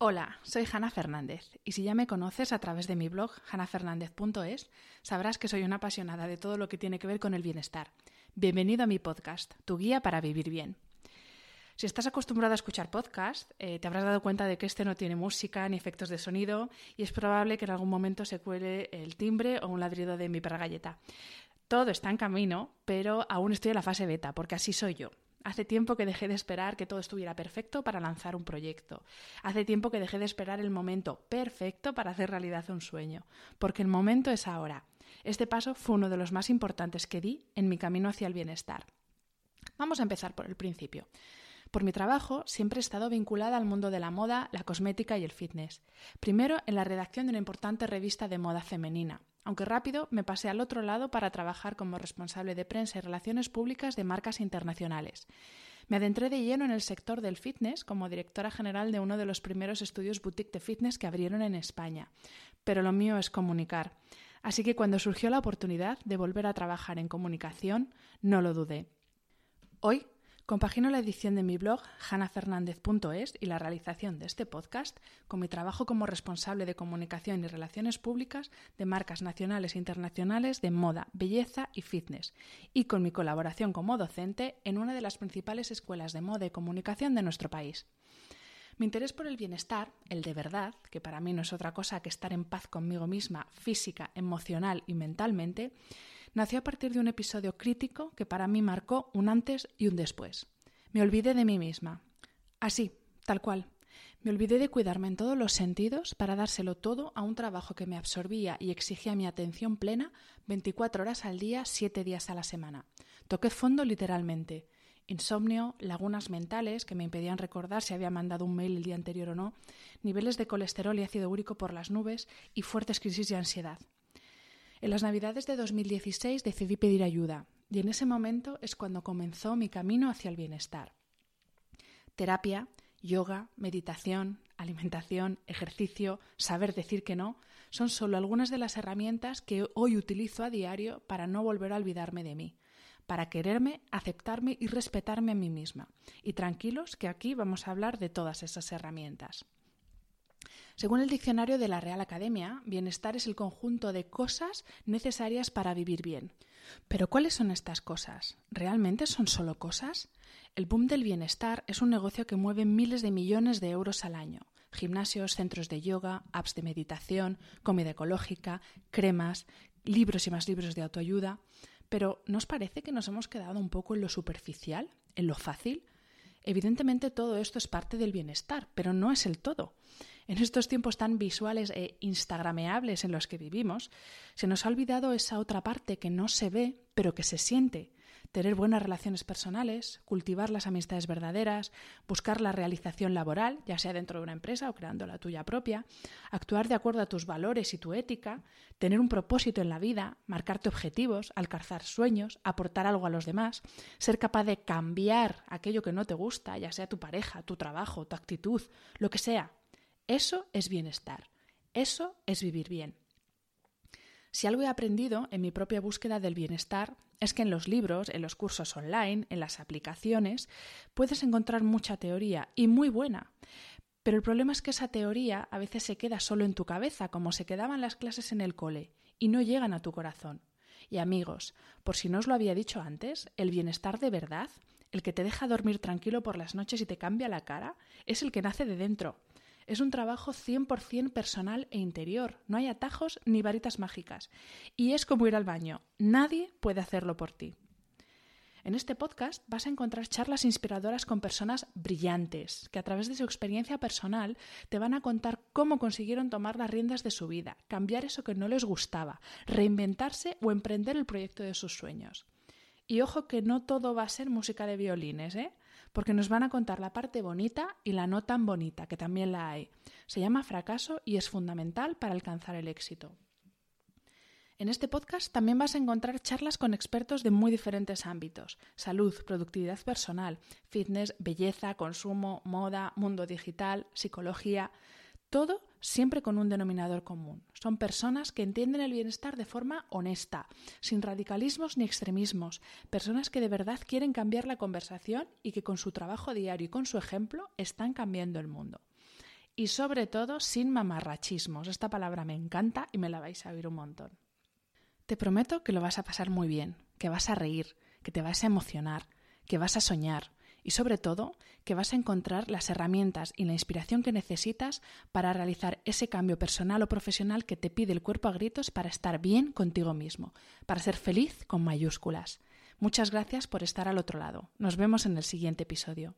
Hola, soy Hanna Fernández y si ya me conoces a través de mi blog hanafernandez.es, sabrás que soy una apasionada de todo lo que tiene que ver con el bienestar. Bienvenido a mi podcast, tu guía para vivir bien. Si estás acostumbrado a escuchar podcast, eh, te habrás dado cuenta de que este no tiene música ni efectos de sonido y es probable que en algún momento se cuele el timbre o un ladrido de mi perra galleta. Todo está en camino, pero aún estoy en la fase beta, porque así soy yo. Hace tiempo que dejé de esperar que todo estuviera perfecto para lanzar un proyecto. Hace tiempo que dejé de esperar el momento perfecto para hacer realidad un sueño. Porque el momento es ahora. Este paso fue uno de los más importantes que di en mi camino hacia el bienestar. Vamos a empezar por el principio. Por mi trabajo siempre he estado vinculada al mundo de la moda, la cosmética y el fitness. Primero en la redacción de una importante revista de moda femenina, aunque rápido me pasé al otro lado para trabajar como responsable de prensa y relaciones públicas de marcas internacionales. Me adentré de lleno en el sector del fitness como directora general de uno de los primeros estudios boutique de fitness que abrieron en España. Pero lo mío es comunicar. Así que cuando surgió la oportunidad de volver a trabajar en comunicación, no lo dudé. Hoy Compagino la edición de mi blog hanafernandez.es y la realización de este podcast con mi trabajo como responsable de comunicación y relaciones públicas de marcas nacionales e internacionales de moda, belleza y fitness, y con mi colaboración como docente en una de las principales escuelas de moda y comunicación de nuestro país. Mi interés por el bienestar, el de verdad, que para mí no es otra cosa que estar en paz conmigo misma física, emocional y mentalmente, nació a partir de un episodio crítico que para mí marcó un antes y un después. Me olvidé de mí misma. Así, tal cual. Me olvidé de cuidarme en todos los sentidos para dárselo todo a un trabajo que me absorbía y exigía mi atención plena 24 horas al día, 7 días a la semana. Toqué fondo literalmente. Insomnio, lagunas mentales que me impedían recordar si había mandado un mail el día anterior o no, niveles de colesterol y ácido úrico por las nubes y fuertes crisis de ansiedad. En las Navidades de 2016 decidí pedir ayuda y en ese momento es cuando comenzó mi camino hacia el bienestar. Terapia, yoga, meditación, alimentación, ejercicio, saber decir que no, son solo algunas de las herramientas que hoy utilizo a diario para no volver a olvidarme de mí, para quererme, aceptarme y respetarme a mí misma. Y tranquilos que aquí vamos a hablar de todas esas herramientas. Según el diccionario de la Real Academia, bienestar es el conjunto de cosas necesarias para vivir bien. Pero ¿cuáles son estas cosas? ¿Realmente son solo cosas? El boom del bienestar es un negocio que mueve miles de millones de euros al año. Gimnasios, centros de yoga, apps de meditación, comida ecológica, cremas, libros y más libros de autoayuda. Pero ¿nos parece que nos hemos quedado un poco en lo superficial, en lo fácil? Evidentemente todo esto es parte del bienestar, pero no es el todo. En estos tiempos tan visuales e instagrameables en los que vivimos, se nos ha olvidado esa otra parte que no se ve, pero que se siente. Tener buenas relaciones personales, cultivar las amistades verdaderas, buscar la realización laboral, ya sea dentro de una empresa o creando la tuya propia, actuar de acuerdo a tus valores y tu ética, tener un propósito en la vida, marcarte objetivos, alcanzar sueños, aportar algo a los demás, ser capaz de cambiar aquello que no te gusta, ya sea tu pareja, tu trabajo, tu actitud, lo que sea, eso es bienestar. Eso es vivir bien. Si algo he aprendido en mi propia búsqueda del bienestar es que en los libros, en los cursos online, en las aplicaciones, puedes encontrar mucha teoría y muy buena. Pero el problema es que esa teoría a veces se queda solo en tu cabeza, como se quedaban las clases en el cole, y no llegan a tu corazón. Y amigos, por si no os lo había dicho antes, el bienestar de verdad, el que te deja dormir tranquilo por las noches y te cambia la cara, es el que nace de dentro, es un trabajo 100% personal e interior. No hay atajos ni varitas mágicas. Y es como ir al baño. Nadie puede hacerlo por ti. En este podcast vas a encontrar charlas inspiradoras con personas brillantes, que a través de su experiencia personal te van a contar cómo consiguieron tomar las riendas de su vida, cambiar eso que no les gustaba, reinventarse o emprender el proyecto de sus sueños. Y ojo que no todo va a ser música de violines, ¿eh? porque nos van a contar la parte bonita y la no tan bonita, que también la hay. Se llama fracaso y es fundamental para alcanzar el éxito. En este podcast también vas a encontrar charlas con expertos de muy diferentes ámbitos, salud, productividad personal, fitness, belleza, consumo, moda, mundo digital, psicología, todo siempre con un denominador común. Son personas que entienden el bienestar de forma honesta, sin radicalismos ni extremismos, personas que de verdad quieren cambiar la conversación y que con su trabajo diario y con su ejemplo están cambiando el mundo. y sobre todo sin mamarrachismos. Esta palabra me encanta y me la vais a oír un montón. Te prometo que lo vas a pasar muy bien, que vas a reír, que te vas a emocionar, que vas a soñar y sobre todo que vas a encontrar las herramientas y la inspiración que necesitas para realizar ese cambio personal o profesional que te pide el cuerpo a gritos para estar bien contigo mismo, para ser feliz con mayúsculas. Muchas gracias por estar al otro lado. Nos vemos en el siguiente episodio.